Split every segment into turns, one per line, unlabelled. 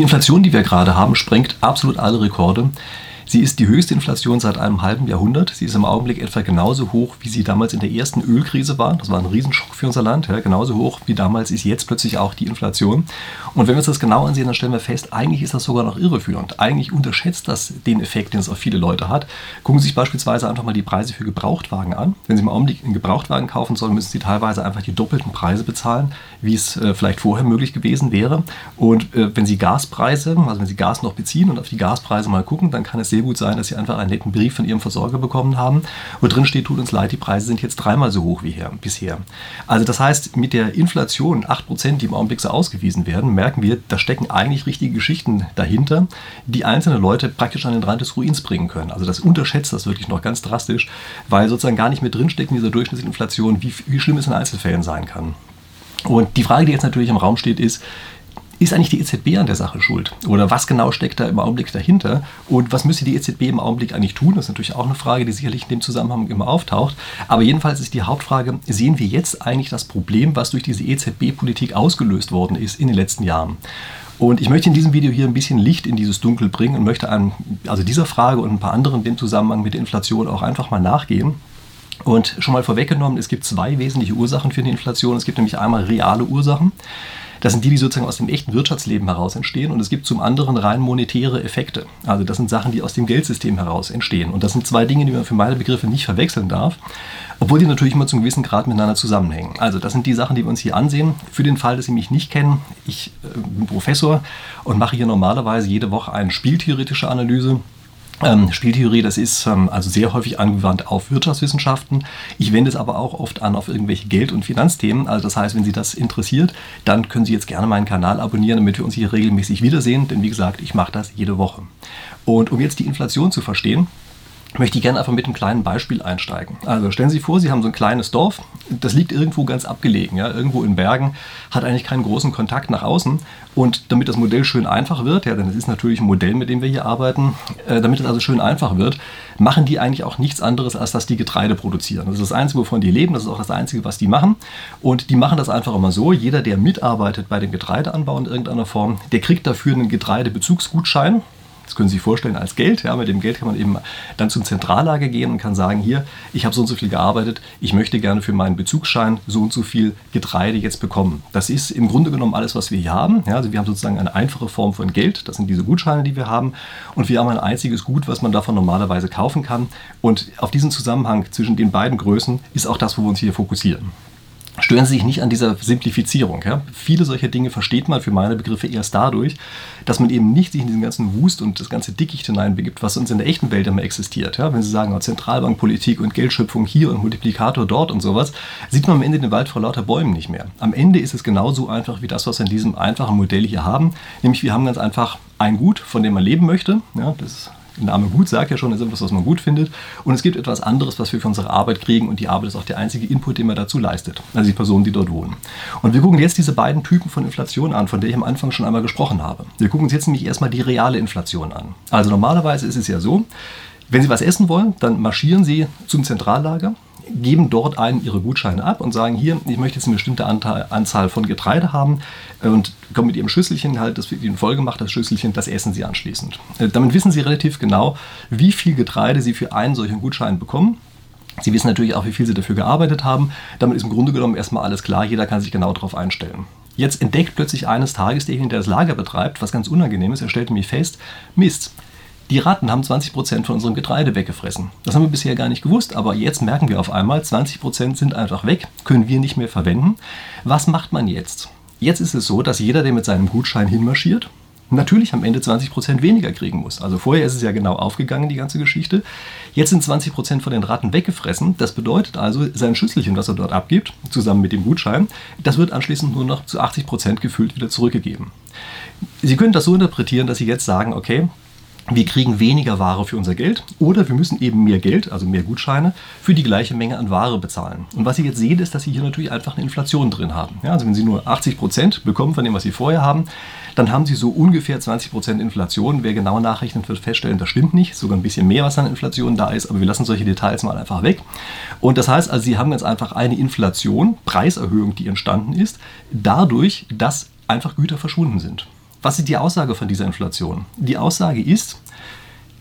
Die Inflation, die wir gerade haben, sprengt absolut alle Rekorde. Sie ist die höchste Inflation seit einem halben Jahrhundert. Sie ist im Augenblick etwa genauso hoch, wie sie damals in der ersten Ölkrise war. Das war ein Riesenschock für unser Land. Ja, genauso hoch wie damals ist jetzt plötzlich auch die Inflation. Und wenn wir uns das genau ansehen, dann stellen wir fest, eigentlich ist das sogar noch irreführend. Eigentlich unterschätzt das den Effekt, den es auf viele Leute hat. Gucken Sie sich beispielsweise einfach mal die Preise für Gebrauchtwagen an. Wenn Sie im Augenblick einen Gebrauchtwagen kaufen sollen, müssen Sie teilweise einfach die doppelten Preise bezahlen, wie es äh, vielleicht vorher möglich gewesen wäre. Und äh, wenn Sie Gaspreise, also wenn Sie Gas noch beziehen und auf die Gaspreise mal gucken, dann kann es sehr sehr gut sein, dass sie einfach einen netten Brief von ihrem Versorger bekommen haben, wo drin steht, tut uns leid, die Preise sind jetzt dreimal so hoch wie hier, bisher. Also das heißt, mit der Inflation 8%, die im Augenblick so ausgewiesen werden, merken wir, da stecken eigentlich richtige Geschichten dahinter, die einzelne Leute praktisch an den Rand des Ruins bringen können. Also das unterschätzt das wirklich noch ganz drastisch, weil sozusagen gar nicht mehr drinsteckt in dieser Durchschnittsinflation, wie, wie schlimm es in Einzelfällen sein kann. Und die Frage, die jetzt natürlich im Raum steht, ist, ist eigentlich die EZB an der Sache schuld? Oder was genau steckt da im Augenblick dahinter? Und was müsste die EZB im Augenblick eigentlich tun? Das ist natürlich auch eine Frage, die sicherlich in dem Zusammenhang immer auftaucht. Aber jedenfalls ist die Hauptfrage, sehen wir jetzt eigentlich das Problem, was durch diese EZB-Politik ausgelöst worden ist in den letzten Jahren? Und ich möchte in diesem Video hier ein bisschen Licht in dieses Dunkel bringen und möchte einem, also dieser Frage und ein paar anderen dem Zusammenhang mit der Inflation auch einfach mal nachgehen. Und schon mal vorweggenommen, es gibt zwei wesentliche Ursachen für die Inflation. Es gibt nämlich einmal reale Ursachen. Das sind die, die sozusagen aus dem echten Wirtschaftsleben heraus entstehen. Und es gibt zum anderen rein monetäre Effekte. Also das sind Sachen, die aus dem Geldsystem heraus entstehen. Und das sind zwei Dinge, die man für meine Begriffe nicht verwechseln darf, obwohl die natürlich immer zum gewissen Grad miteinander zusammenhängen. Also das sind die Sachen, die wir uns hier ansehen. Für den Fall, dass Sie mich nicht kennen, ich äh, bin Professor und mache hier normalerweise jede Woche eine spieltheoretische Analyse ähm, Spieltheorie, das ist ähm, also sehr häufig angewandt auf Wirtschaftswissenschaften. Ich wende es aber auch oft an auf irgendwelche Geld- und Finanzthemen. Also das heißt, wenn Sie das interessiert, dann können Sie jetzt gerne meinen Kanal abonnieren, damit wir uns hier regelmäßig wiedersehen. Denn wie gesagt, ich mache das jede Woche. Und um jetzt die Inflation zu verstehen, möchte ich gerne einfach mit einem kleinen Beispiel einsteigen. Also stellen Sie sich vor, Sie haben so ein kleines Dorf, das liegt irgendwo ganz abgelegen, ja, irgendwo in Bergen, hat eigentlich keinen großen Kontakt nach außen. Und damit das Modell schön einfach wird, ja, denn es ist natürlich ein Modell, mit dem wir hier arbeiten, äh, damit es also schön einfach wird, machen die eigentlich auch nichts anderes, als dass die Getreide produzieren. Das ist das Einzige, wovon die leben, das ist auch das Einzige, was die machen. Und die machen das einfach immer so, jeder, der mitarbeitet bei dem Getreideanbau in irgendeiner Form, der kriegt dafür einen Getreidebezugsgutschein. Das können Sie sich vorstellen als Geld. Ja, mit dem Geld kann man eben dann zum Zentrallager gehen und kann sagen, hier, ich habe so und so viel gearbeitet, ich möchte gerne für meinen Bezugsschein so und so viel Getreide jetzt bekommen. Das ist im Grunde genommen alles, was wir hier haben. Ja, also wir haben sozusagen eine einfache Form von Geld, das sind diese Gutscheine, die wir haben. Und wir haben ein einziges Gut, was man davon normalerweise kaufen kann. Und auf diesen Zusammenhang zwischen den beiden Größen ist auch das, wo wir uns hier fokussieren. Stören Sie sich nicht an dieser Simplifizierung. Ja? Viele solcher Dinge versteht man für meine Begriffe erst dadurch, dass man eben nicht sich in diesen ganzen Wust und das ganze Dickicht hineinbegibt, was uns in der echten Welt immer existiert. Ja? Wenn Sie sagen, oh, Zentralbankpolitik und Geldschöpfung hier und Multiplikator dort und sowas, sieht man am Ende den Wald vor lauter Bäumen nicht mehr. Am Ende ist es genauso einfach wie das, was wir in diesem einfachen Modell hier haben. Nämlich wir haben ganz einfach ein Gut, von dem man leben möchte. Ja, das Name gut sagt ja schon, ist etwas, was man gut findet. Und es gibt etwas anderes, was wir für unsere Arbeit kriegen. Und die Arbeit ist auch der einzige Input, den man dazu leistet. Also die Personen, die dort wohnen. Und wir gucken jetzt diese beiden Typen von Inflation an, von der ich am Anfang schon einmal gesprochen habe. Wir gucken uns jetzt nämlich erstmal die reale Inflation an. Also normalerweise ist es ja so, wenn Sie was essen wollen, dann marschieren Sie zum Zentrallager geben dort einen ihre Gutscheine ab und sagen, hier, ich möchte jetzt eine bestimmte Anzahl von Getreide haben und kommen mit ihrem Schüsselchen halt, das wird ihnen vollgemacht, das Schüsselchen, das essen sie anschließend. Äh, damit wissen sie relativ genau, wie viel Getreide sie für einen solchen Gutschein bekommen. Sie wissen natürlich auch, wie viel sie dafür gearbeitet haben. Damit ist im Grunde genommen erstmal alles klar, jeder kann sich genau darauf einstellen. Jetzt entdeckt plötzlich eines Tages derjenige, der das Lager betreibt, was ganz unangenehm ist. Er stellt nämlich fest, Mist, die Ratten haben 20% von unserem Getreide weggefressen. Das haben wir bisher gar nicht gewusst, aber jetzt merken wir auf einmal, 20% sind einfach weg, können wir nicht mehr verwenden. Was macht man jetzt? Jetzt ist es so, dass jeder, der mit seinem Gutschein hinmarschiert, natürlich am Ende 20% weniger kriegen muss. Also vorher ist es ja genau aufgegangen, die ganze Geschichte. Jetzt sind 20% von den Ratten weggefressen. Das bedeutet also, sein Schüsselchen, was er dort abgibt, zusammen mit dem Gutschein, das wird anschließend nur noch zu 80% gefüllt wieder zurückgegeben. Sie können das so interpretieren, dass Sie jetzt sagen, okay, wir kriegen weniger Ware für unser Geld oder wir müssen eben mehr Geld, also mehr Gutscheine, für die gleiche Menge an Ware bezahlen. Und was Sie jetzt sehen, ist, dass Sie hier natürlich einfach eine Inflation drin haben. Ja, also wenn Sie nur 80 Prozent bekommen von dem, was Sie vorher haben, dann haben Sie so ungefähr 20 Prozent Inflation. Wer genau nachrechnet, wird feststellen, das stimmt nicht. Sogar ein bisschen mehr, was an Inflation da ist, aber wir lassen solche Details mal einfach weg. Und das heißt also, Sie haben jetzt einfach eine Inflation, Preiserhöhung, die entstanden ist, dadurch, dass einfach Güter verschwunden sind. Was ist die Aussage von dieser Inflation? Die Aussage ist,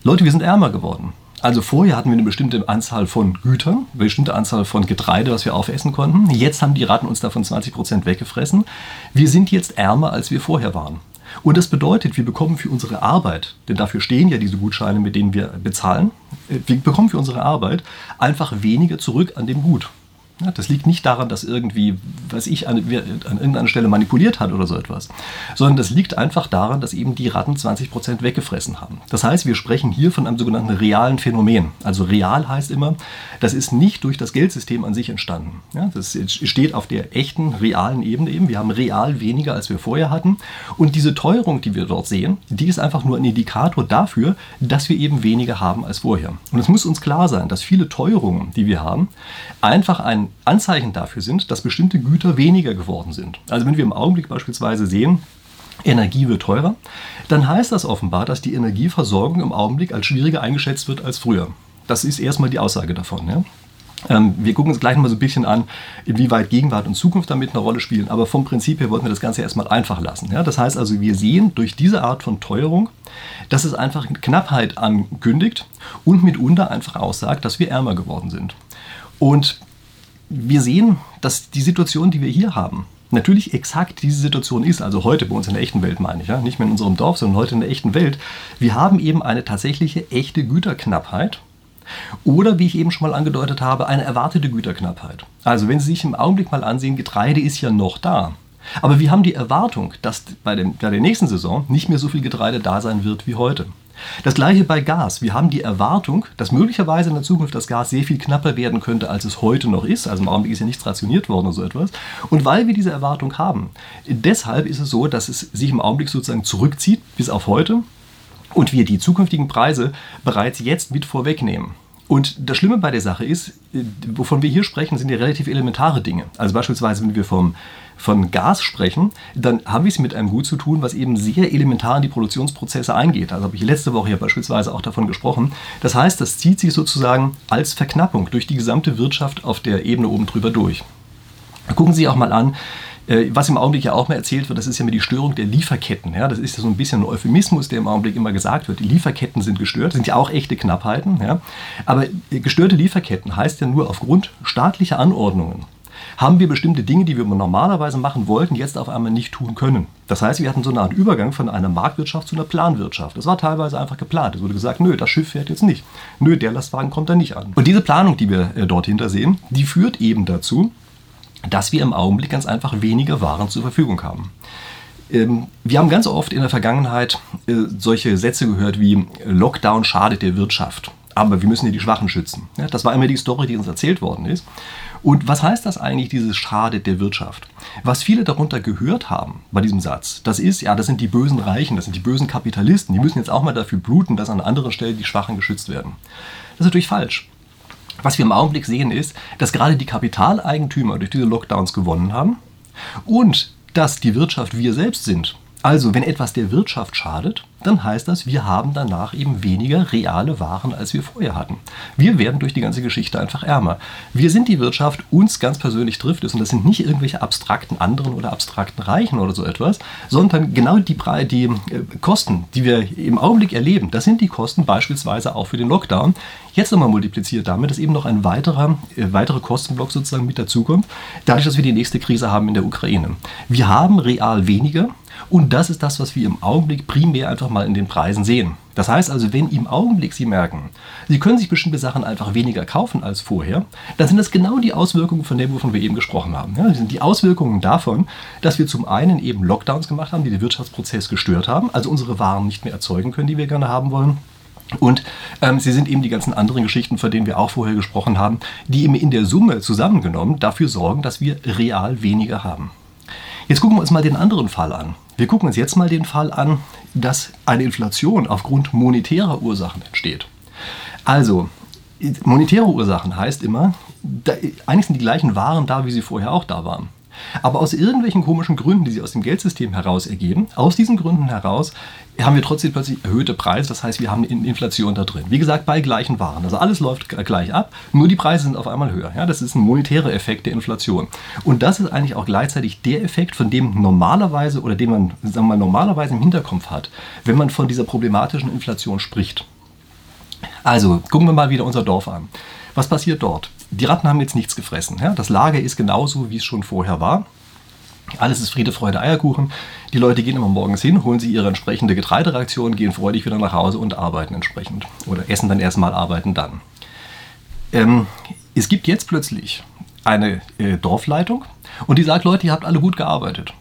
Leute, wir sind ärmer geworden. Also vorher hatten wir eine bestimmte Anzahl von Gütern, eine bestimmte Anzahl von Getreide, was wir aufessen konnten. Jetzt haben die Ratten uns davon 20 Prozent weggefressen. Wir sind jetzt ärmer, als wir vorher waren. Und das bedeutet, wir bekommen für unsere Arbeit, denn dafür stehen ja diese Gutscheine, mit denen wir bezahlen, äh, wir bekommen für unsere Arbeit einfach weniger zurück an dem Gut. Das liegt nicht daran, dass irgendwie, was ich, an, an, irgendeiner Stelle manipuliert hat oder so etwas, sondern das liegt einfach daran, dass eben die Ratten 20 Prozent weggefressen haben. Das heißt, wir sprechen hier von einem sogenannten realen Phänomen. Also real heißt immer, das ist nicht durch das Geldsystem an sich entstanden. Ja, das steht auf der echten, realen Ebene eben. Wir haben real weniger, als wir vorher hatten. Und diese Teuerung, die wir dort sehen, die ist einfach nur ein Indikator dafür, dass wir eben weniger haben als vorher. Und es muss uns klar sein, dass viele Teuerungen, die wir haben, einfach ein Anzeichen dafür sind, dass bestimmte Güter weniger geworden sind. Also wenn wir im Augenblick beispielsweise sehen, Energie wird teurer, dann heißt das offenbar, dass die Energieversorgung im Augenblick als schwieriger eingeschätzt wird als früher. Das ist erstmal die Aussage davon. Ja? Ähm, wir gucken uns gleich mal so ein bisschen an, inwieweit Gegenwart und Zukunft damit eine Rolle spielen. Aber vom Prinzip her wollten wir das Ganze erstmal einfach lassen. Ja? Das heißt also, wir sehen durch diese Art von Teuerung, dass es einfach Knappheit ankündigt und mitunter einfach aussagt, dass wir ärmer geworden sind. Und wir sehen, dass die Situation, die wir hier haben, natürlich exakt diese Situation ist, also heute bei uns in der echten Welt meine ich, ja, nicht mehr in unserem Dorf, sondern heute in der echten Welt. Wir haben eben eine tatsächliche echte Güterknappheit oder, wie ich eben schon mal angedeutet habe, eine erwartete Güterknappheit. Also wenn Sie sich im Augenblick mal ansehen, Getreide ist ja noch da. Aber wir haben die Erwartung, dass bei, dem, bei der nächsten Saison nicht mehr so viel Getreide da sein wird wie heute. Das gleiche bei Gas. Wir haben die Erwartung, dass möglicherweise in der Zukunft das Gas sehr viel knapper werden könnte, als es heute noch ist. Also im Augenblick ist ja nichts rationiert worden oder so etwas. Und weil wir diese Erwartung haben, deshalb ist es so, dass es sich im Augenblick sozusagen zurückzieht bis auf heute und wir die zukünftigen Preise bereits jetzt mit vorwegnehmen. Und das Schlimme bei der Sache ist, wovon wir hier sprechen, sind ja relativ elementare Dinge. Also beispielsweise, wenn wir vom, von Gas sprechen, dann haben wir es mit einem Gut zu tun, was eben sehr elementar in die Produktionsprozesse eingeht. Also habe ich letzte Woche ja beispielsweise auch davon gesprochen. Das heißt, das zieht sich sozusagen als Verknappung durch die gesamte Wirtschaft auf der Ebene oben drüber durch. Gucken Sie auch mal an, was im Augenblick ja auch mal erzählt wird, das ist ja immer die Störung der Lieferketten. Ja? Das ist ja so ein bisschen ein Euphemismus, der im Augenblick immer gesagt wird. Die Lieferketten sind gestört, sind ja auch echte Knappheiten. Ja? Aber äh, gestörte Lieferketten heißt ja nur aufgrund staatlicher Anordnungen haben wir bestimmte Dinge, die wir normalerweise machen wollten, jetzt auf einmal nicht tun können. Das heißt, wir hatten so eine Art Übergang von einer Marktwirtschaft zu einer Planwirtschaft. Das war teilweise einfach geplant. Es wurde gesagt, nö, das Schiff fährt jetzt nicht. Nö, der Lastwagen kommt da nicht an. Und diese Planung, die wir äh, dort hinter sehen, die führt eben dazu, dass wir im Augenblick ganz einfach weniger Waren zur Verfügung haben. Ähm, wir haben ganz oft in der Vergangenheit äh, solche Sätze gehört wie Lockdown schadet der Wirtschaft, aber wir müssen hier die Schwachen schützen. Das war immer die Story, die uns erzählt worden ist. Und was heißt das eigentlich, dieses schadet der Wirtschaft? Was viele darunter gehört haben bei diesem Satz, das ist, ja, das sind die bösen Reichen, das sind die bösen Kapitalisten, die müssen jetzt auch mal dafür bluten, dass an anderer Stelle die Schwachen geschützt werden. Das ist natürlich falsch. Was wir im Augenblick sehen ist, dass gerade die Kapitaleigentümer durch diese Lockdowns gewonnen haben und dass die Wirtschaft wir selbst sind. Also, wenn etwas der Wirtschaft schadet, dann heißt das, wir haben danach eben weniger reale Waren, als wir vorher hatten. Wir werden durch die ganze Geschichte einfach ärmer. Wir sind die Wirtschaft, uns ganz persönlich trifft es und das sind nicht irgendwelche abstrakten anderen oder abstrakten Reichen oder so etwas, sondern genau die, die äh, Kosten, die wir im Augenblick erleben, das sind die Kosten beispielsweise auch für den Lockdown. Jetzt nochmal multipliziert damit, dass eben noch ein weiterer, äh, weiterer Kostenblock sozusagen mit dazukommt, dadurch, dass wir die nächste Krise haben in der Ukraine. Wir haben real weniger und das ist das, was wir im Augenblick primär einfach mal in den Preisen sehen. Das heißt also, wenn im Augenblick Sie merken, Sie können sich bestimmte Sachen einfach weniger kaufen als vorher, dann sind das genau die Auswirkungen von dem, wovon wir eben gesprochen haben. Ja, das sind die Auswirkungen davon, dass wir zum einen eben Lockdowns gemacht haben, die den Wirtschaftsprozess gestört haben, also unsere Waren nicht mehr erzeugen können, die wir gerne haben wollen. Und ähm, sie sind eben die ganzen anderen Geschichten, von denen wir auch vorher gesprochen haben, die eben in der Summe zusammengenommen dafür sorgen, dass wir real weniger haben. Jetzt gucken wir uns mal den anderen Fall an. Wir gucken uns jetzt mal den Fall an, dass eine Inflation aufgrund monetärer Ursachen entsteht. Also, monetäre Ursachen heißt immer, da, eigentlich sind die gleichen Waren da, wie sie vorher auch da waren. Aber aus irgendwelchen komischen Gründen, die sich aus dem Geldsystem heraus ergeben, aus diesen Gründen heraus haben wir trotzdem plötzlich erhöhte Preise. Das heißt, wir haben Inflation da drin. Wie gesagt, bei gleichen Waren. Also alles läuft gleich ab, nur die Preise sind auf einmal höher. Ja, das ist ein monetärer Effekt der Inflation. Und das ist eigentlich auch gleichzeitig der Effekt, von dem normalerweise oder den man sagen wir mal, normalerweise im Hinterkopf hat, wenn man von dieser problematischen Inflation spricht. Also gucken wir mal wieder unser Dorf an. Was passiert dort? Die Ratten haben jetzt nichts gefressen. Ja? Das Lager ist genauso, wie es schon vorher war. Alles ist Friede, Freude, Eierkuchen. Die Leute gehen immer morgens hin, holen sich ihre entsprechende Getreidereaktion, gehen freudig wieder nach Hause und arbeiten entsprechend. Oder essen dann erstmal, arbeiten dann. Ähm, es gibt jetzt plötzlich eine äh, Dorfleitung und die sagt, Leute, ihr habt alle gut gearbeitet.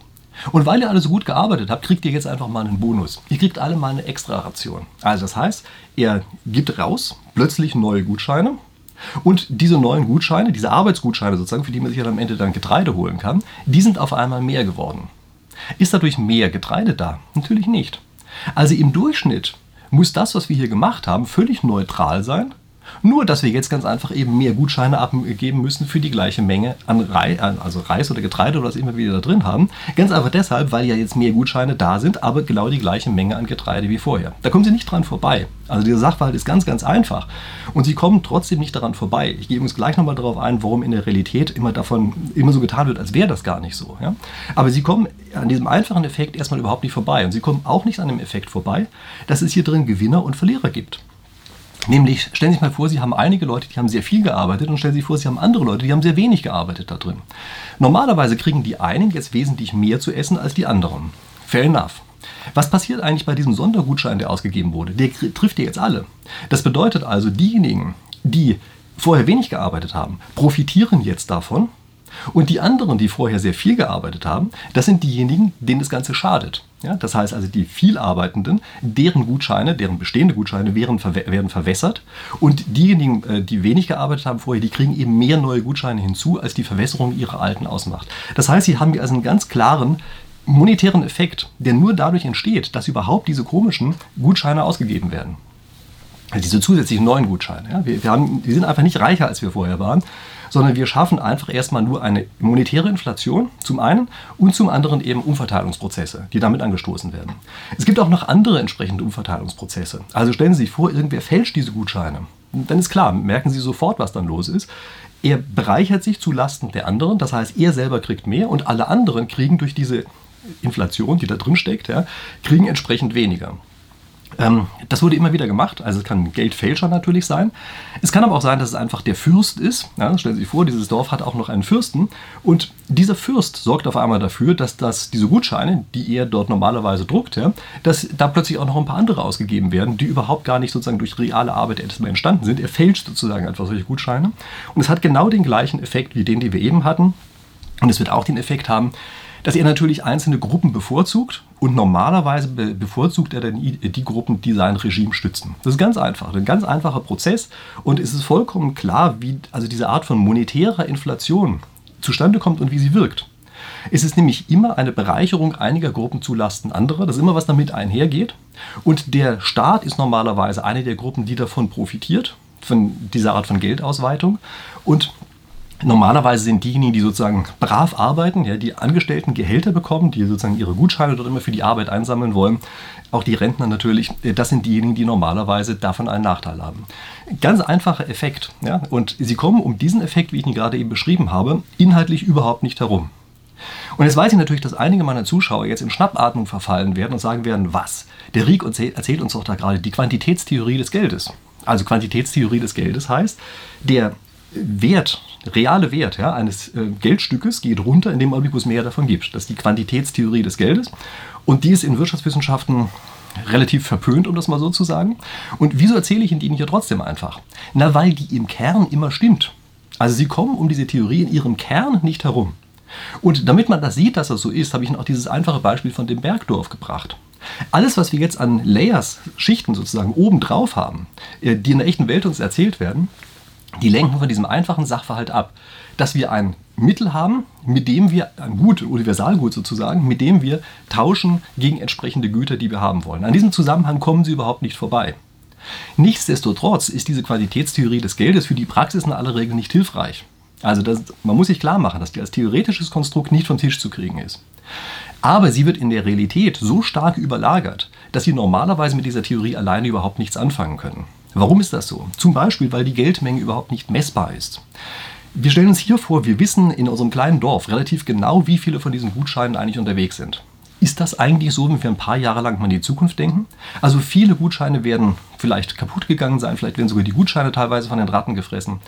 Und weil ihr alle so gut gearbeitet habt, kriegt ihr jetzt einfach mal einen Bonus. Ihr kriegt alle mal eine extra Ration. Also das heißt, er gibt raus plötzlich neue Gutscheine und diese neuen Gutscheine, diese Arbeitsgutscheine sozusagen, für die man sich dann am Ende dann Getreide holen kann, die sind auf einmal mehr geworden. Ist dadurch mehr Getreide da? Natürlich nicht. Also im Durchschnitt muss das, was wir hier gemacht haben, völlig neutral sein nur, dass wir jetzt ganz einfach eben mehr Gutscheine abgeben müssen für die gleiche Menge an Reis, also Reis oder Getreide oder was immer wir da drin haben. Ganz einfach deshalb, weil ja jetzt mehr Gutscheine da sind, aber genau die gleiche Menge an Getreide wie vorher. Da kommen Sie nicht dran vorbei. Also dieser Sachverhalt ist ganz, ganz einfach. Und Sie kommen trotzdem nicht daran vorbei. Ich gehe uns gleich nochmal darauf ein, warum in der Realität immer davon immer so getan wird, als wäre das gar nicht so. Ja? Aber Sie kommen an diesem einfachen Effekt erstmal überhaupt nicht vorbei. Und Sie kommen auch nicht an dem Effekt vorbei, dass es hier drin Gewinner und Verlierer gibt. Nämlich, stellen Sie sich mal vor, Sie haben einige Leute, die haben sehr viel gearbeitet und stellen Sie sich vor, Sie haben andere Leute, die haben sehr wenig gearbeitet da drin. Normalerweise kriegen die einen jetzt wesentlich mehr zu essen als die anderen. Fair enough. Was passiert eigentlich bei diesem Sondergutschein, der ausgegeben wurde? Der trifft ja jetzt alle. Das bedeutet also, diejenigen, die vorher wenig gearbeitet haben, profitieren jetzt davon. Und die anderen, die vorher sehr viel gearbeitet haben, das sind diejenigen, denen das Ganze schadet. Ja, das heißt also, die Vielarbeitenden, deren Gutscheine, deren bestehende Gutscheine werden, werden verwässert und diejenigen, äh, die wenig gearbeitet haben vorher, die kriegen eben mehr neue Gutscheine hinzu, als die Verwässerung ihrer alten ausmacht. Das heißt, sie haben also einen ganz klaren monetären Effekt, der nur dadurch entsteht, dass überhaupt diese komischen Gutscheine ausgegeben werden. Also diese zusätzlichen neuen Gutscheine. Ja, wir, wir haben, die sind einfach nicht reicher, als wir vorher waren sondern wir schaffen einfach erstmal nur eine monetäre Inflation zum einen und zum anderen eben Umverteilungsprozesse, die damit angestoßen werden. Es gibt auch noch andere entsprechende Umverteilungsprozesse. Also stellen Sie sich vor, irgendwer fälscht diese Gutscheine. Dann ist klar, merken Sie sofort, was dann los ist. Er bereichert sich zu Lasten der anderen, das heißt, er selber kriegt mehr und alle anderen kriegen durch diese Inflation, die da drin steckt, ja, kriegen entsprechend weniger. Ähm, das wurde immer wieder gemacht. Also es kann Geldfälscher natürlich sein. Es kann aber auch sein, dass es einfach der Fürst ist. Ja, stellen Sie sich vor, dieses Dorf hat auch noch einen Fürsten. Und dieser Fürst sorgt auf einmal dafür, dass das, diese Gutscheine, die er dort normalerweise druckt, dass da plötzlich auch noch ein paar andere ausgegeben werden, die überhaupt gar nicht sozusagen durch reale Arbeit erstmal entstanden sind. Er fälscht sozusagen einfach solche Gutscheine. Und es hat genau den gleichen Effekt wie den, den wir eben hatten. Und es wird auch den Effekt haben, dass er natürlich einzelne Gruppen bevorzugt und normalerweise be bevorzugt er dann die Gruppen, die sein Regime stützen. Das ist ganz einfach, ein ganz einfacher Prozess und es ist vollkommen klar, wie also diese Art von monetärer Inflation zustande kommt und wie sie wirkt. Es ist nämlich immer eine Bereicherung einiger Gruppen zulasten anderer. Das ist immer was damit einhergeht. Und der Staat ist normalerweise eine der Gruppen, die davon profitiert, von dieser Art von Geldausweitung. Und Normalerweise sind diejenigen, die sozusagen brav arbeiten, ja, die Angestellten Gehälter bekommen, die sozusagen ihre Gutscheine dort immer für die Arbeit einsammeln wollen, auch die Rentner natürlich, äh, das sind diejenigen, die normalerweise davon einen Nachteil haben. Ganz einfacher Effekt. Ja, und sie kommen um diesen Effekt, wie ich ihn gerade eben beschrieben habe, inhaltlich überhaupt nicht herum. Und jetzt weiß ich natürlich, dass einige meiner Zuschauer jetzt in Schnappatmung verfallen werden und sagen werden, was? Der Rieck erzählt uns doch da gerade die Quantitätstheorie des Geldes. Also Quantitätstheorie des Geldes heißt, der Wert, reale Wert ja, eines äh, Geldstückes geht runter in dem Augenblick, wo es mehr davon gibt. Das ist die Quantitätstheorie des Geldes. Und die ist in Wirtschaftswissenschaften relativ verpönt, um das mal so zu sagen. Und wieso erzähle ich Ihnen die nicht ja trotzdem einfach? Na, weil die im Kern immer stimmt. Also Sie kommen um diese Theorie in ihrem Kern nicht herum. Und damit man das sieht, dass das so ist, habe ich Ihnen auch dieses einfache Beispiel von dem Bergdorf gebracht. Alles, was wir jetzt an Layers, Schichten sozusagen oben drauf haben, äh, die in der echten Welt uns erzählt werden, die lenken von diesem einfachen Sachverhalt ab, dass wir ein Mittel haben, mit dem wir, ein Gut, Universalgut sozusagen, mit dem wir tauschen gegen entsprechende Güter, die wir haben wollen. An diesem Zusammenhang kommen sie überhaupt nicht vorbei. Nichtsdestotrotz ist diese Qualitätstheorie des Geldes für die Praxis in aller Regel nicht hilfreich. Also das, man muss sich klar machen, dass die als theoretisches Konstrukt nicht vom Tisch zu kriegen ist. Aber sie wird in der Realität so stark überlagert, dass sie normalerweise mit dieser Theorie alleine überhaupt nichts anfangen können. Warum ist das so? Zum Beispiel, weil die Geldmenge überhaupt nicht messbar ist. Wir stellen uns hier vor, wir wissen in unserem kleinen Dorf relativ genau, wie viele von diesen Gutscheinen eigentlich unterwegs sind. Ist das eigentlich so, wenn wir ein paar Jahre lang mal in die Zukunft denken? Also viele Gutscheine werden vielleicht kaputt gegangen sein, vielleicht werden sogar die Gutscheine teilweise von den Ratten gefressen.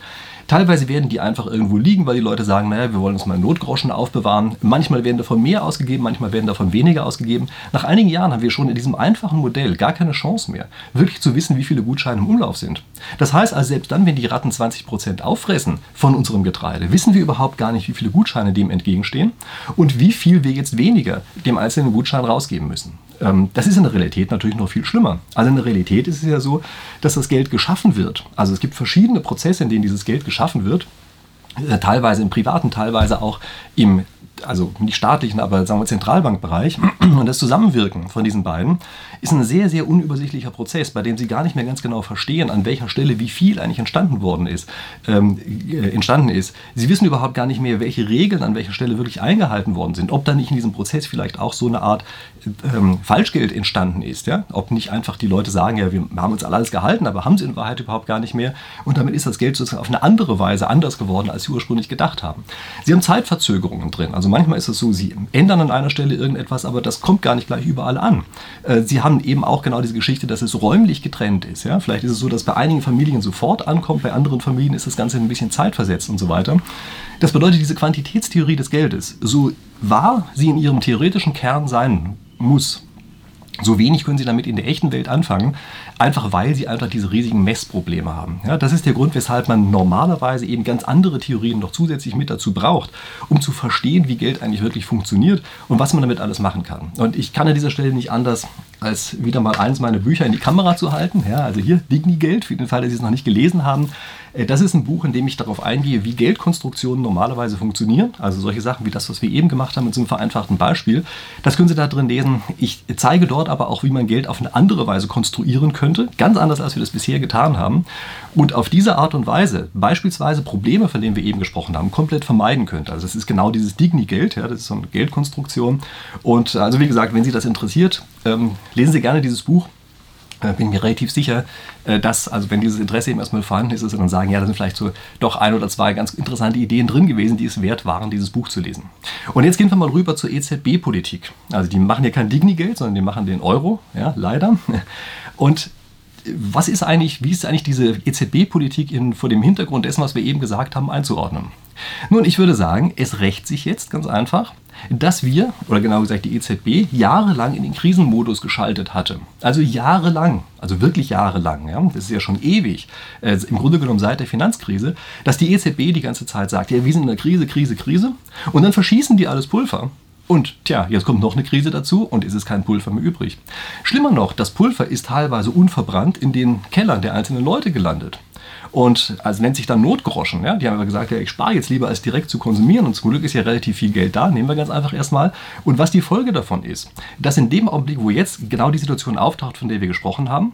Teilweise werden die einfach irgendwo liegen, weil die Leute sagen, naja, wir wollen uns mal Notgroschen aufbewahren. Manchmal werden davon mehr ausgegeben, manchmal werden davon weniger ausgegeben. Nach einigen Jahren haben wir schon in diesem einfachen Modell gar keine Chance mehr, wirklich zu wissen, wie viele Gutscheine im Umlauf sind. Das heißt also, selbst dann, wenn die Ratten 20% auffressen von unserem Getreide, wissen wir überhaupt gar nicht, wie viele Gutscheine dem entgegenstehen und wie viel wir jetzt weniger dem einzelnen Gutschein rausgeben müssen. Ähm, das ist in der Realität natürlich noch viel schlimmer. Also in der Realität ist es ja so, dass das Geld geschaffen wird. Also es gibt verschiedene Prozesse, in denen dieses Geld geschaffen wird. Äh, teilweise im privaten, teilweise auch im also nicht staatlichen, aber sagen wir Zentralbankbereich und das Zusammenwirken von diesen beiden ist ein sehr, sehr unübersichtlicher Prozess, bei dem Sie gar nicht mehr ganz genau verstehen, an welcher Stelle wie viel eigentlich entstanden worden ist, ähm, äh, entstanden ist. Sie wissen überhaupt gar nicht mehr, welche Regeln an welcher Stelle wirklich eingehalten worden sind, ob da nicht in diesem Prozess vielleicht auch so eine Art ähm, Falschgeld entstanden ist, ja? ob nicht einfach die Leute sagen, ja, wir haben uns alles gehalten, aber haben sie in Wahrheit überhaupt gar nicht mehr und damit ist das Geld sozusagen auf eine andere Weise anders geworden, als sie ursprünglich gedacht haben. Sie haben Zeitverzögerungen drin, also manchmal ist es so, sie ändern an einer Stelle irgendetwas, aber das kommt gar nicht gleich überall an. Äh, sie haben eben auch genau diese Geschichte, dass es räumlich getrennt ist. Ja? Vielleicht ist es so, dass bei einigen Familien sofort ankommt, bei anderen Familien ist das Ganze ein bisschen zeitversetzt und so weiter. Das bedeutet, diese Quantitätstheorie des Geldes, so wahr sie in ihrem theoretischen Kern sein muss, so wenig können sie damit in der echten Welt anfangen, einfach weil sie einfach diese riesigen Messprobleme haben. Ja, das ist der Grund, weshalb man normalerweise eben ganz andere Theorien noch zusätzlich mit dazu braucht, um zu verstehen, wie Geld eigentlich wirklich funktioniert und was man damit alles machen kann. Und ich kann an dieser Stelle nicht anders, als wieder mal eins meiner Bücher in die Kamera zu halten. Ja, also hier Digni-Geld, für den Fall, dass Sie es noch nicht gelesen haben. Äh, das ist ein Buch, in dem ich darauf eingehe, wie Geldkonstruktionen normalerweise funktionieren. Also solche Sachen wie das, was wir eben gemacht haben mit so einem vereinfachten Beispiel. Das können Sie da drin lesen. Ich zeige dort aber auch, wie man Geld auf eine andere Weise konstruieren könnte. Ganz anders, als wir das bisher getan haben. Und auf diese Art und Weise beispielsweise Probleme, von denen wir eben gesprochen haben, komplett vermeiden könnte. Also es ist genau dieses Digni-Geld. Ja, das ist so eine Geldkonstruktion. Und also wie gesagt, wenn Sie das interessiert, ähm, lesen Sie gerne dieses Buch. Äh, bin mir relativ sicher, äh, dass, also wenn dieses Interesse eben erstmal vorhanden ist, dass sie dann sagen, ja, da sind vielleicht so doch ein oder zwei ganz interessante Ideen drin gewesen, die es wert waren, dieses Buch zu lesen. Und jetzt gehen wir mal rüber zur EZB-Politik. Also die machen ja kein Digni-Geld, sondern die machen den Euro, ja, leider. Und was ist eigentlich, wie ist eigentlich diese EZB-Politik vor dem Hintergrund dessen, was wir eben gesagt haben, einzuordnen? Nun, ich würde sagen, es rächt sich jetzt ganz einfach, dass wir, oder genau gesagt die EZB, jahrelang in den Krisenmodus geschaltet hatte. Also jahrelang, also wirklich jahrelang, ja, das ist ja schon ewig, äh, im Grunde genommen seit der Finanzkrise, dass die EZB die ganze Zeit sagt, ja, wir sind in der Krise, Krise, Krise, und dann verschießen die alles Pulver. Und tja, jetzt kommt noch eine Krise dazu und es ist kein Pulver mehr übrig. Schlimmer noch, das Pulver ist teilweise unverbrannt in den Kellern der einzelnen Leute gelandet. Und also nennt sich dann Notgroschen. Ja? Die haben aber gesagt, ja, ich spare jetzt lieber, als direkt zu konsumieren. Und zum Glück ist ja relativ viel Geld da. Nehmen wir ganz einfach erstmal. Und was die Folge davon ist, dass in dem Augenblick, wo jetzt genau die Situation auftaucht, von der wir gesprochen haben,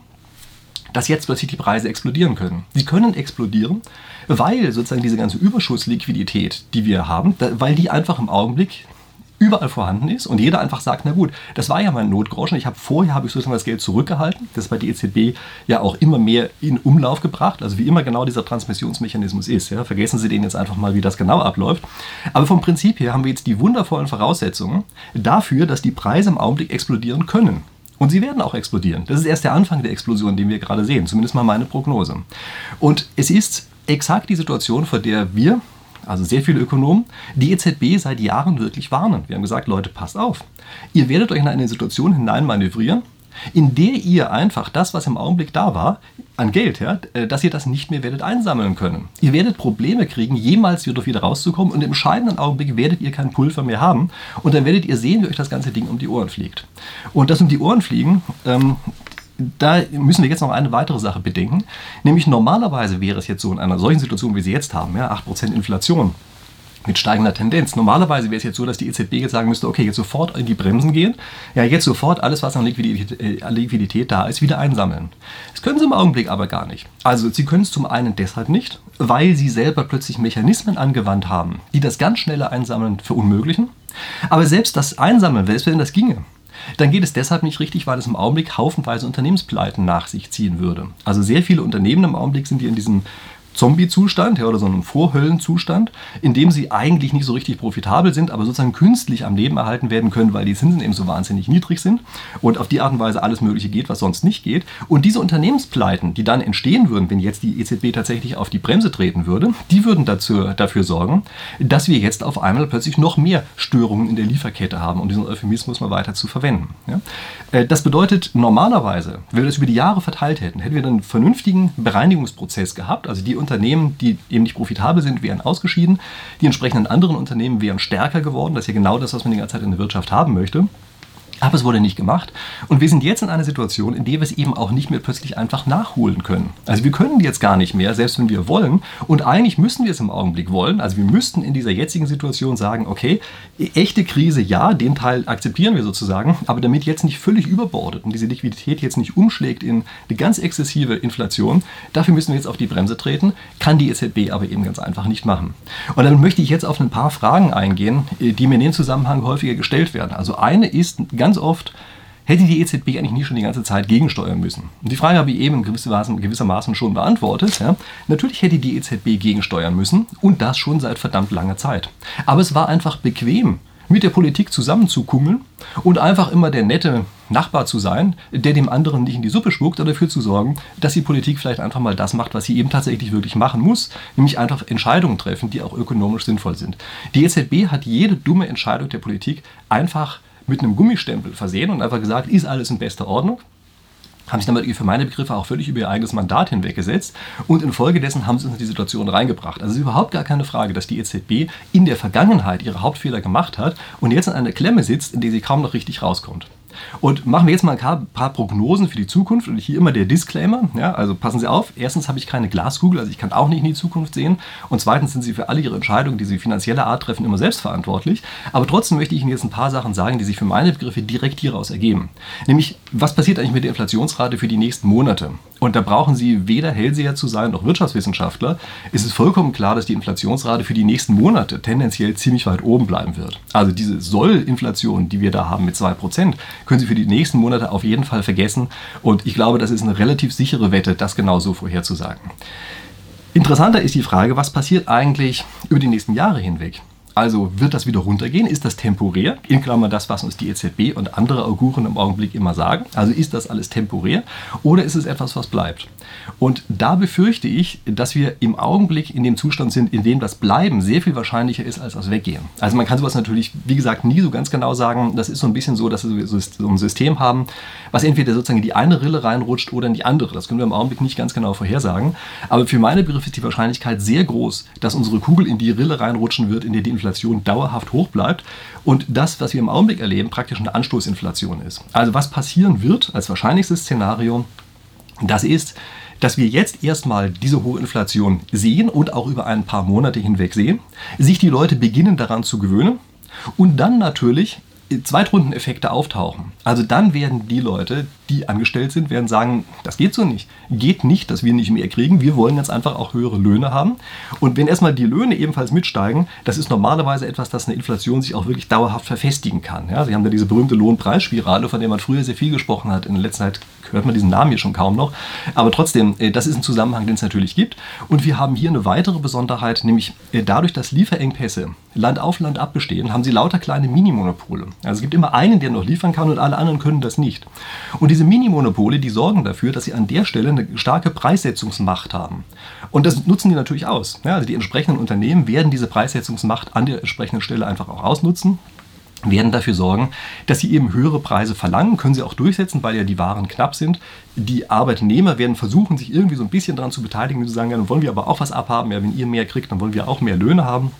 dass jetzt plötzlich die Preise explodieren können. Sie können explodieren, weil sozusagen diese ganze Überschussliquidität, die wir haben, weil die einfach im Augenblick überall vorhanden ist und jeder einfach sagt, na gut, das war ja mein Notgroschen, ich habe vorher habe ich sozusagen das Geld zurückgehalten, das ist bei der EZB ja auch immer mehr in Umlauf gebracht, also wie immer genau dieser Transmissionsmechanismus ist. Ja. Vergessen Sie den jetzt einfach mal, wie das genau abläuft. Aber vom Prinzip her haben wir jetzt die wundervollen Voraussetzungen dafür, dass die Preise im Augenblick explodieren können. Und sie werden auch explodieren. Das ist erst der Anfang der Explosion, den wir gerade sehen, zumindest mal meine Prognose. Und es ist exakt die Situation, vor der wir also sehr viele Ökonomen, die EZB seit Jahren wirklich warnen. Wir haben gesagt, Leute, passt auf. Ihr werdet euch in eine Situation hineinmanövrieren, in der ihr einfach das, was im Augenblick da war, an Geld, ja, äh, dass ihr das nicht mehr werdet einsammeln können. Ihr werdet Probleme kriegen, jemals wieder, rauszukommen und im entscheidenden Augenblick werdet ihr kein Pulver mehr haben und dann werdet ihr sehen, wie euch das ganze Ding um die Ohren fliegt. Und das um die Ohren fliegen, ähm, da müssen wir jetzt noch eine weitere Sache bedenken. Nämlich normalerweise wäre es jetzt so in einer solchen Situation, wie Sie jetzt haben, ja, 8% Inflation, mit steigender Tendenz. Normalerweise wäre es jetzt so, dass die EZB jetzt sagen müsste, okay, jetzt sofort in die Bremsen gehen, ja, jetzt sofort alles, was an Liquidität, äh, Liquidität da ist, wieder einsammeln. Das können sie im Augenblick aber gar nicht. Also sie können es zum einen deshalb nicht, weil sie selber plötzlich Mechanismen angewandt haben, die das ganz schnelle Einsammeln verunmöglichen. Aber selbst das Einsammeln, selbst wenn das ginge, dann geht es deshalb nicht richtig, weil es im Augenblick haufenweise Unternehmenspleiten nach sich ziehen würde. Also sehr viele Unternehmen im Augenblick sind hier in diesem Zombie-Zustand ja, oder so einem Vorhöllenzustand, in dem sie eigentlich nicht so richtig profitabel sind, aber sozusagen künstlich am Leben erhalten werden können, weil die Zinsen eben so wahnsinnig niedrig sind und auf die Art und Weise alles Mögliche geht, was sonst nicht geht. Und diese Unternehmenspleiten, die dann entstehen würden, wenn jetzt die EZB tatsächlich auf die Bremse treten würde, die würden dazu, dafür sorgen, dass wir jetzt auf einmal plötzlich noch mehr Störungen in der Lieferkette haben, um diesen Euphemismus mal weiter zu verwenden. Ja? Äh, das bedeutet, normalerweise, wenn wir das über die Jahre verteilt hätten, hätten wir einen vernünftigen Bereinigungsprozess gehabt, also die Unternehmen, die eben nicht profitabel sind, wären ausgeschieden. Die entsprechenden anderen Unternehmen wären stärker geworden. Das ist ja genau das, was man die ganze Zeit in der Wirtschaft haben möchte. Aber es wurde nicht gemacht. Und wir sind jetzt in einer Situation, in der wir es eben auch nicht mehr plötzlich einfach nachholen können. Also wir können jetzt gar nicht mehr, selbst wenn wir wollen. Und eigentlich müssen wir es im Augenblick wollen. Also wir müssten in dieser jetzigen Situation sagen, okay, echte Krise, ja, den Teil akzeptieren wir sozusagen. Aber damit jetzt nicht völlig überbordet und diese Liquidität jetzt nicht umschlägt in eine ganz exzessive Inflation, dafür müssen wir jetzt auf die Bremse treten. Kann die EZB aber eben ganz einfach nicht machen. Und dann möchte ich jetzt auf ein paar Fragen eingehen, die mir in dem Zusammenhang häufiger gestellt werden. Also eine ist ganz ganz oft, hätte die EZB eigentlich nie schon die ganze Zeit gegensteuern müssen? Und die Frage habe ich eben gewissermaßen, schon beantwortet. Ja. Natürlich hätte die EZB gegensteuern müssen und das schon seit verdammt langer Zeit. Aber es war einfach bequem, mit der Politik zusammenzukummeln und einfach immer der nette Nachbar zu sein, der dem anderen nicht in die Suppe spuckt, oder dafür zu sorgen, dass die Politik vielleicht einfach mal das macht, was sie eben tatsächlich wirklich machen muss, nämlich einfach Entscheidungen treffen, die auch ökonomisch sinnvoll sind. Die EZB hat jede dumme Entscheidung der Politik einfach mit einem Gummistempel versehen und einfach gesagt, ist alles in bester Ordnung haben sich damit für meine Begriffe auch völlig über ihr eigenes Mandat hinweggesetzt und infolgedessen haben sie uns in die Situation reingebracht. Also es ist überhaupt gar keine Frage, dass die EZB in der Vergangenheit ihre Hauptfehler gemacht hat und jetzt in einer Klemme sitzt, in der sie kaum noch richtig rauskommt. Und machen wir jetzt mal ein paar Prognosen für die Zukunft. Und hier immer der Disclaimer. Ja, also passen Sie auf. Erstens habe ich keine Glaskugel, also ich kann auch nicht in die Zukunft sehen. Und zweitens sind Sie für alle Ihre Entscheidungen, die Sie finanzieller Art treffen, immer selbst verantwortlich. Aber trotzdem möchte ich Ihnen jetzt ein paar Sachen sagen, die sich für meine Begriffe direkt hieraus ergeben. Nämlich, was passiert eigentlich mit der Inflationsrate für die nächsten Monate? Und da brauchen Sie weder Hellseher zu sein noch Wirtschaftswissenschaftler. Es ist vollkommen klar, dass die Inflationsrate für die nächsten Monate tendenziell ziemlich weit oben bleiben wird. Also diese Soll-Inflation, die wir da haben mit 2%, können Sie für die nächsten Monate auf jeden Fall vergessen. Und ich glaube, das ist eine relativ sichere Wette, das genau so vorherzusagen. Interessanter ist die Frage, was passiert eigentlich über die nächsten Jahre hinweg? Also wird das wieder runtergehen? Ist das temporär? In Klammern das, was uns die EZB und andere Auguren im Augenblick immer sagen. Also ist das alles temporär oder ist es etwas, was bleibt? Und da befürchte ich, dass wir im Augenblick in dem Zustand sind, in dem das Bleiben sehr viel wahrscheinlicher ist als das Weggehen. Also man kann sowas natürlich, wie gesagt, nie so ganz genau sagen. Das ist so ein bisschen so, dass wir so ein System haben, was entweder sozusagen in die eine Rille reinrutscht oder in die andere. Das können wir im Augenblick nicht ganz genau vorhersagen. Aber für meine Begriffe ist die Wahrscheinlichkeit sehr groß, dass unsere Kugel in die Rille reinrutschen wird, in der die Inflation Inflation dauerhaft hoch bleibt und das, was wir im Augenblick erleben, praktisch eine Anstoßinflation ist. Also was passieren wird als wahrscheinlichstes Szenario, das ist, dass wir jetzt erstmal diese hohe Inflation sehen und auch über ein paar Monate hinweg sehen, sich die Leute beginnen daran zu gewöhnen und dann natürlich Zweitrundeneffekte auftauchen. Also dann werden die Leute, die angestellt sind, werden sagen, das geht so nicht. Geht nicht, dass wir nicht mehr kriegen. Wir wollen jetzt einfach auch höhere Löhne haben. Und wenn erstmal die Löhne ebenfalls mitsteigen, das ist normalerweise etwas, das eine Inflation sich auch wirklich dauerhaft verfestigen kann. Ja, Sie haben da diese berühmte Lohnpreisspirale, von der man früher sehr viel gesprochen hat. In der letzten Zeit hört man diesen Namen hier schon kaum noch. Aber trotzdem, äh, das ist ein Zusammenhang, den es natürlich gibt. Und wir haben hier eine weitere Besonderheit, nämlich äh, dadurch, dass Lieferengpässe Land auf Land ab bestehen, haben sie lauter kleine Minimonopole. Also es gibt immer einen, der noch liefern kann und alle anderen können das nicht. Und diese Minimonopole, die sorgen dafür, dass sie an der Stelle eine starke Preissetzungsmacht haben. Und das nutzen die natürlich aus. Ja, also die entsprechenden Unternehmen werden diese Preissetzungsmacht an der entsprechenden Stelle einfach auch ausnutzen werden dafür sorgen, dass sie eben höhere Preise verlangen, können sie auch durchsetzen, weil ja die Waren knapp sind. Die Arbeitnehmer werden versuchen, sich irgendwie so ein bisschen daran zu beteiligen, zu sagen, ja, dann wollen wir aber auch was abhaben, ja, wenn ihr mehr kriegt, dann wollen wir auch mehr Löhne haben.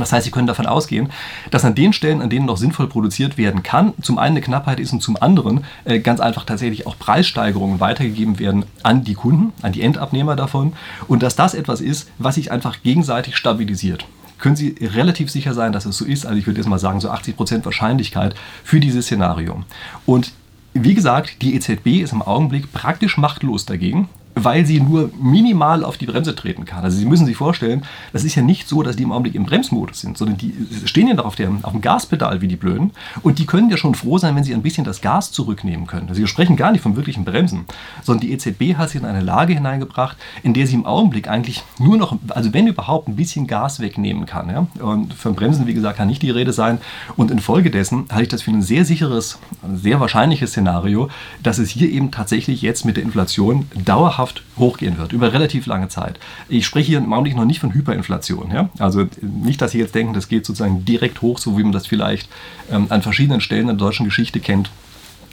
Das heißt, Sie können davon ausgehen, dass an den Stellen, an denen noch sinnvoll produziert werden kann, zum einen eine Knappheit ist und zum anderen äh, ganz einfach tatsächlich auch Preissteigerungen weitergegeben werden an die Kunden, an die Endabnehmer davon und dass das etwas ist, was sich einfach gegenseitig stabilisiert. können Sie relativ sicher sein, dass es so ist. Also ich würde jetzt mal sagen, so 80% Wahrscheinlichkeit für dieses Szenario. Und wie gesagt, die EZB ist im Augenblick praktisch machtlos dagegen weil sie nur minimal auf die Bremse treten kann. Also Sie müssen sich vorstellen, das ist ja nicht so, dass die im Augenblick im Bremsmodus sind, sondern die stehen ja noch auf, der, auf dem Gaspedal wie die Blöden und die können ja schon froh sein, wenn sie ein bisschen das Gas zurücknehmen können. Also wir sprechen gar nicht vom wirklichen Bremsen, sondern die EZB hat sich in eine Lage hineingebracht, in der sie im Augenblick eigentlich nur noch, also wenn überhaupt, ein bisschen Gas wegnehmen kann. Ja? Und von Bremsen, wie gesagt, kann nicht die Rede sein. Und infolgedessen halte ich das für ein sehr sicheres, sehr wahrscheinliches Szenario, dass es hier eben tatsächlich jetzt mit der Inflation dauerhaft dauerhaft hochgehen wird, über relativ lange Zeit. Ich spreche hier im Augenblick noch nicht von Hyperinflation. Ja? Also nicht, dass Sie jetzt denken, das geht sozusagen direkt hoch, so wie man das vielleicht ähm, an verschiedenen Stellen in der deutschen Geschichte kennt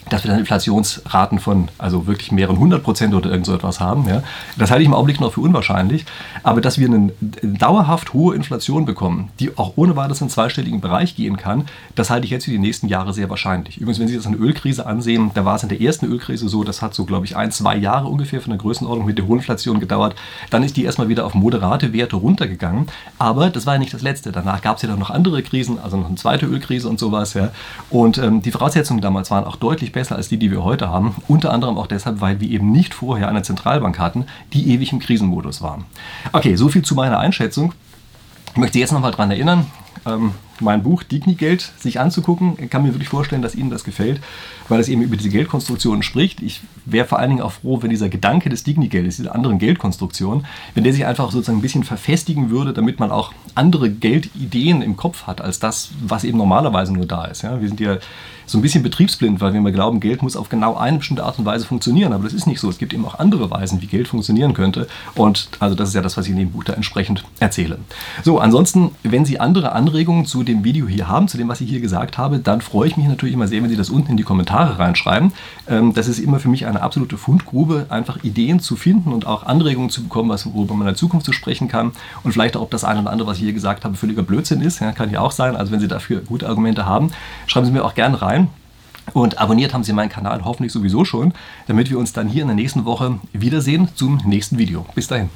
dass wir dann Inflationsraten von also wirklich mehreren hundert Prozent oder irgend so etwas haben. Ja. Das halte ich im Augenblick noch für unwahrscheinlich. Aber dass wir eine dauerhaft hohe Inflation bekommen, die auch ohne weiteres in einen zweistelligen Bereich gehen kann, das halte ich jetzt für die nächsten Jahre sehr wahrscheinlich. Übrigens, wenn Sie das eine Ölkrise ansehen, da war es in der ersten Ölkrise so, das hat so, glaube ich, ein, zwei Jahre ungefähr von der Größenordnung mit der hohen Inflation gedauert. Dann ist die erstmal wieder auf moderate Werte runtergegangen. Aber das war ja nicht das Letzte. Danach gab es ja dann noch andere Krisen, also noch eine zweite Ölkrise und sowas. Ja. Und ähm, die Voraussetzungen damals waren auch deutlich besser als die, die wir heute haben. Unter anderem auch deshalb, weil wir eben nicht vorher eine Zentralbank hatten, die ewig im Krisenmodus war. Okay, so viel zu meiner Einschätzung. Ich möchte Sie jetzt nochmal daran erinnern, ähm, mein Buch Digni-Geld sich anzugucken. Ich kann mir wirklich vorstellen, dass Ihnen das gefällt, weil es eben über diese Geldkonstruktionen spricht. Ich wäre vor allen Dingen auch froh, wenn dieser Gedanke des Digni-Geldes, dieser anderen Geldkonstruktion, wenn der sich einfach sozusagen ein bisschen verfestigen würde, damit man auch andere Geldideen im Kopf hat, als das, was eben normalerweise nur da ist. Ja, wir sind ja so ein bisschen betriebsblind, weil wir immer glauben, Geld muss auf genau eine bestimmte Art und Weise funktionieren. Aber das ist nicht so. Es gibt eben auch andere Weisen, wie Geld funktionieren könnte. Und also das ist ja das, was ich in dem Buch da entsprechend erzähle. So, ansonsten, wenn Sie andere Anregungen zu dem Video hier haben, zu dem, was ich hier gesagt habe, dann freue ich mich natürlich immer sehr, wenn Sie das unten in die Kommentare reinschreiben. Ähm, das ist immer für mich eine absolute Fundgrube, einfach Ideen zu finden und auch Anregungen zu bekommen, was, worüber man in der Zukunft zu sprechen kann. Und vielleicht auch, ob das eine oder andere, was ich hier gesagt habe, völliger Blödsinn ist. Ja, kann ja auch sein. Also wenn Sie dafür gute Argumente haben, schreiben Sie mir auch gerne rein. Und abonniert haben Sie meinen Kanal hoffentlich sowieso schon, damit wir uns dann hier in der nächsten Woche wiedersehen zum nächsten Video. Bis dahin.